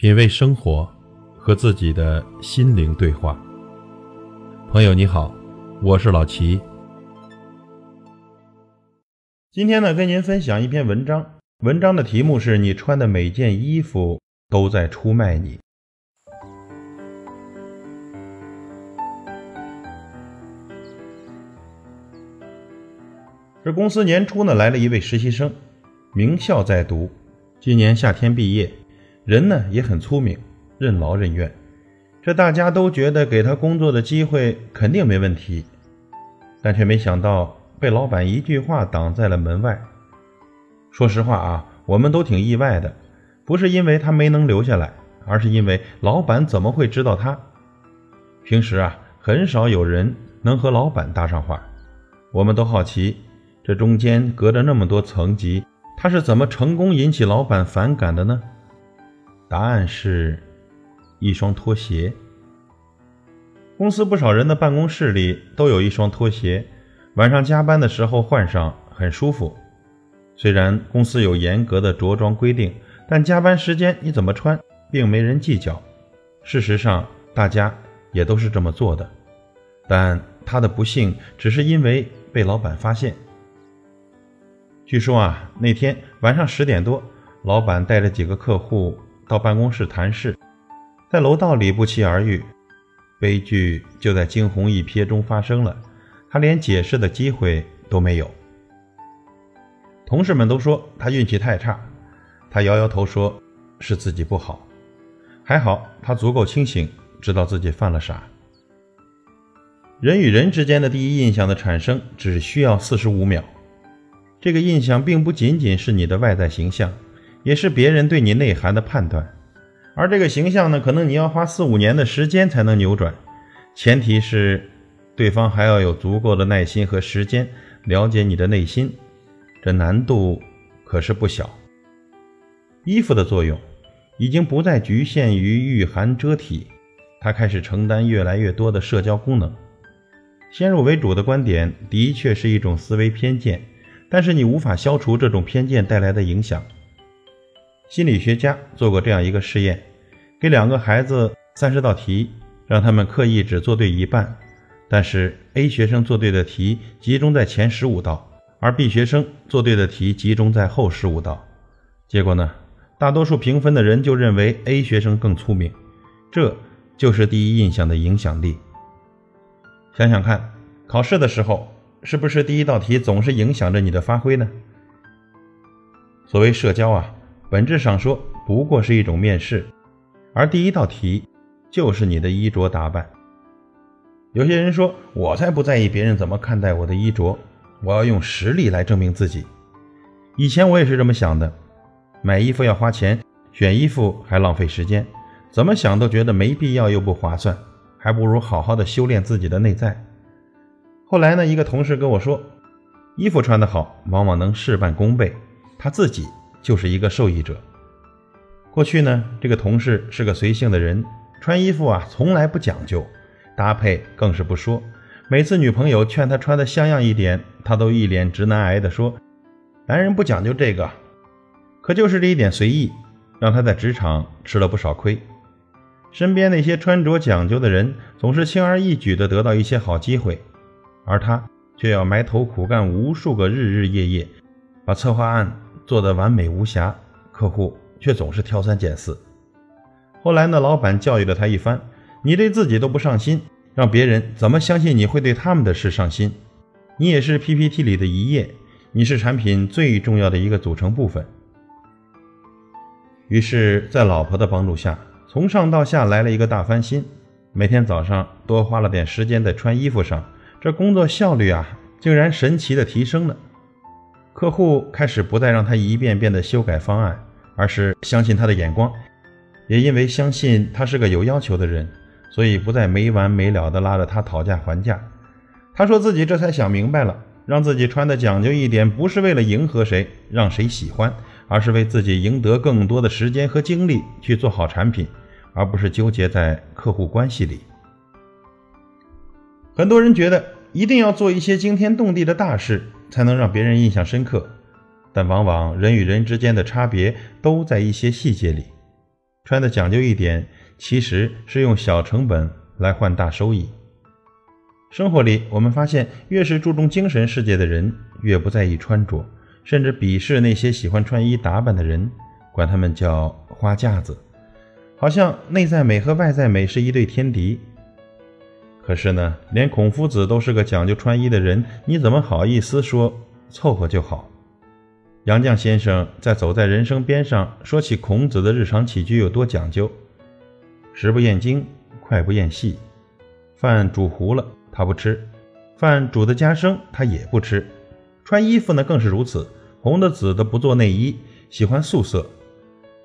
品味生活，和自己的心灵对话。朋友你好，我是老齐。今天呢，跟您分享一篇文章，文章的题目是你穿的每件衣服都在出卖你。这公司年初呢，来了一位实习生，名校在读，今年夏天毕业。人呢也很聪明，任劳任怨，这大家都觉得给他工作的机会肯定没问题，但却没想到被老板一句话挡在了门外。说实话啊，我们都挺意外的，不是因为他没能留下来，而是因为老板怎么会知道他？平时啊，很少有人能和老板搭上话，我们都好奇，这中间隔着那么多层级，他是怎么成功引起老板反感的呢？答案是，一双拖鞋。公司不少人的办公室里都有一双拖鞋，晚上加班的时候换上很舒服。虽然公司有严格的着装规定，但加班时间你怎么穿，并没人计较。事实上，大家也都是这么做的。但他的不幸只是因为被老板发现。据说啊，那天晚上十点多，老板带着几个客户。到办公室谈事，在楼道里不期而遇，悲剧就在惊鸿一瞥中发生了，他连解释的机会都没有。同事们都说他运气太差，他摇摇头说是自己不好，还好他足够清醒，知道自己犯了傻。人与人之间的第一印象的产生只需要四十五秒，这个印象并不仅仅是你的外在形象。也是别人对你内涵的判断，而这个形象呢，可能你要花四五年的时间才能扭转，前提是对方还要有足够的耐心和时间了解你的内心，这难度可是不小。衣服的作用已经不再局限于御寒遮体，它开始承担越来越多的社交功能。先入为主的观点的确是一种思维偏见，但是你无法消除这种偏见带来的影响。心理学家做过这样一个试验，给两个孩子三十道题，让他们刻意只做对一半，但是 A 学生做对的题集中在前十五道，而 B 学生做对的题集中在后十五道。结果呢，大多数评分的人就认为 A 学生更聪明，这就是第一印象的影响力。想想看，考试的时候，是不是第一道题总是影响着你的发挥呢？所谓社交啊。本质上说，不过是一种面试，而第一道题就是你的衣着打扮。有些人说，我才不在意别人怎么看待我的衣着，我要用实力来证明自己。以前我也是这么想的，买衣服要花钱，选衣服还浪费时间，怎么想都觉得没必要又不划算，还不如好好的修炼自己的内在。后来呢，一个同事跟我说，衣服穿得好，往往能事半功倍，他自己。就是一个受益者。过去呢，这个同事是个随性的人，穿衣服啊从来不讲究，搭配更是不说。每次女朋友劝他穿的像样一点，他都一脸直男癌的说：“男人不讲究这个。”可就是这一点随意，让他在职场吃了不少亏。身边那些穿着讲究的人，总是轻而易举的得到一些好机会，而他却要埋头苦干无数个日日夜夜，把策划案。做的完美无瑕，客户却总是挑三拣四。后来呢，老板教育了他一番：“你对自己都不上心，让别人怎么相信你会对他们的事上心？你也是 PPT 里的一页，你是产品最重要的一个组成部分。”于是，在老婆的帮助下，从上到下来了一个大翻新。每天早上多花了点时间在穿衣服上，这工作效率啊，竟然神奇的提升了。客户开始不再让他一遍遍的修改方案，而是相信他的眼光。也因为相信他是个有要求的人，所以不再没完没了的拉着他讨价还价。他说自己这才想明白了，让自己穿的讲究一点，不是为了迎合谁，让谁喜欢，而是为自己赢得更多的时间和精力去做好产品，而不是纠结在客户关系里。很多人觉得一定要做一些惊天动地的大事。才能让别人印象深刻，但往往人与人之间的差别都在一些细节里。穿的讲究一点，其实是用小成本来换大收益。生活里，我们发现，越是注重精神世界的人，越不在意穿着，甚至鄙视那些喜欢穿衣打扮的人，管他们叫花架子，好像内在美和外在美是一对天敌。可是呢，连孔夫子都是个讲究穿衣的人，你怎么好意思说凑合就好？杨绛先生在《走在人生边上》说起孔子的日常起居有多讲究：食不厌精，脍不厌细，饭煮糊了他不吃，饭煮的加生他也不吃。穿衣服呢更是如此，红的紫的不做内衣，喜欢素色。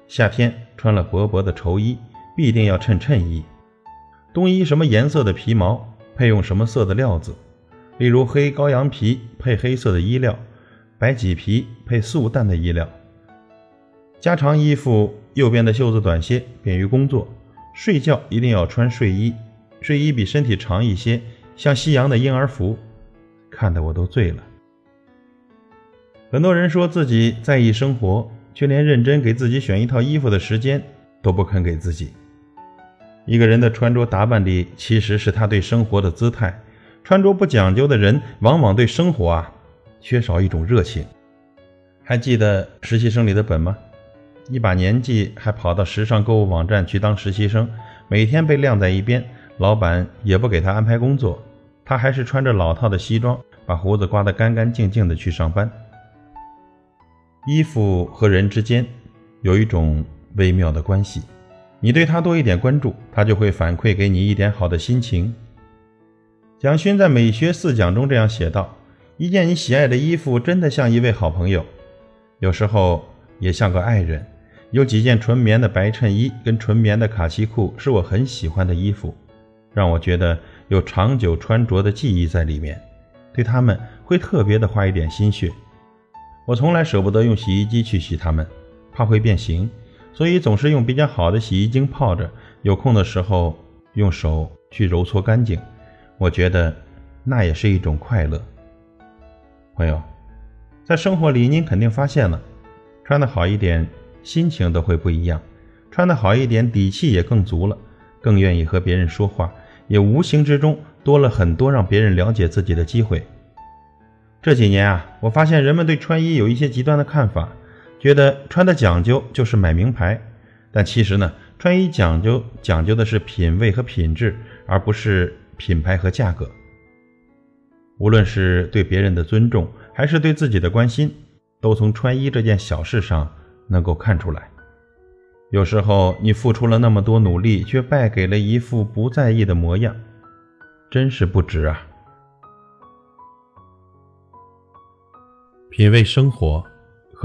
夏天穿了薄薄的绸衣，必定要衬衬衣。冬衣什么颜色的皮毛，配用什么色的料子，例如黑羔羊皮配黑色的衣料。白麂皮配素淡的衣料，加长衣服右边的袖子短些，便于工作。睡觉一定要穿睡衣，睡衣比身体长一些，像西洋的婴儿服，看得我都醉了。很多人说自己在意生活，却连认真给自己选一套衣服的时间都不肯给自己。一个人的穿着打扮里，其实是他对生活的姿态。穿着不讲究的人，往往对生活啊。缺少一种热情，还记得实习生里的本吗？一把年纪还跑到时尚购物网站去当实习生，每天被晾在一边，老板也不给他安排工作，他还是穿着老套的西装，把胡子刮得干干净净的去上班。衣服和人之间有一种微妙的关系，你对他多一点关注，他就会反馈给你一点好的心情。蒋勋在《美学四讲》中这样写道。一件你喜爱的衣服，真的像一位好朋友，有时候也像个爱人。有几件纯棉的白衬衣跟纯棉的卡其裤，是我很喜欢的衣服，让我觉得有长久穿着的记忆在里面，对他们会特别的花一点心血。我从来舍不得用洗衣机去洗它们，怕会变形，所以总是用比较好的洗衣精泡着，有空的时候用手去揉搓干净。我觉得那也是一种快乐。朋友，在生活里，您肯定发现了，穿的好一点，心情都会不一样；穿的好一点，底气也更足了，更愿意和别人说话，也无形之中多了很多让别人了解自己的机会。这几年啊，我发现人们对穿衣有一些极端的看法，觉得穿的讲究就是买名牌，但其实呢，穿衣讲究讲究的是品味和品质，而不是品牌和价格。无论是对别人的尊重，还是对自己的关心，都从穿衣这件小事上能够看出来。有时候你付出了那么多努力，却败给了一副不在意的模样，真是不值啊！品味生活，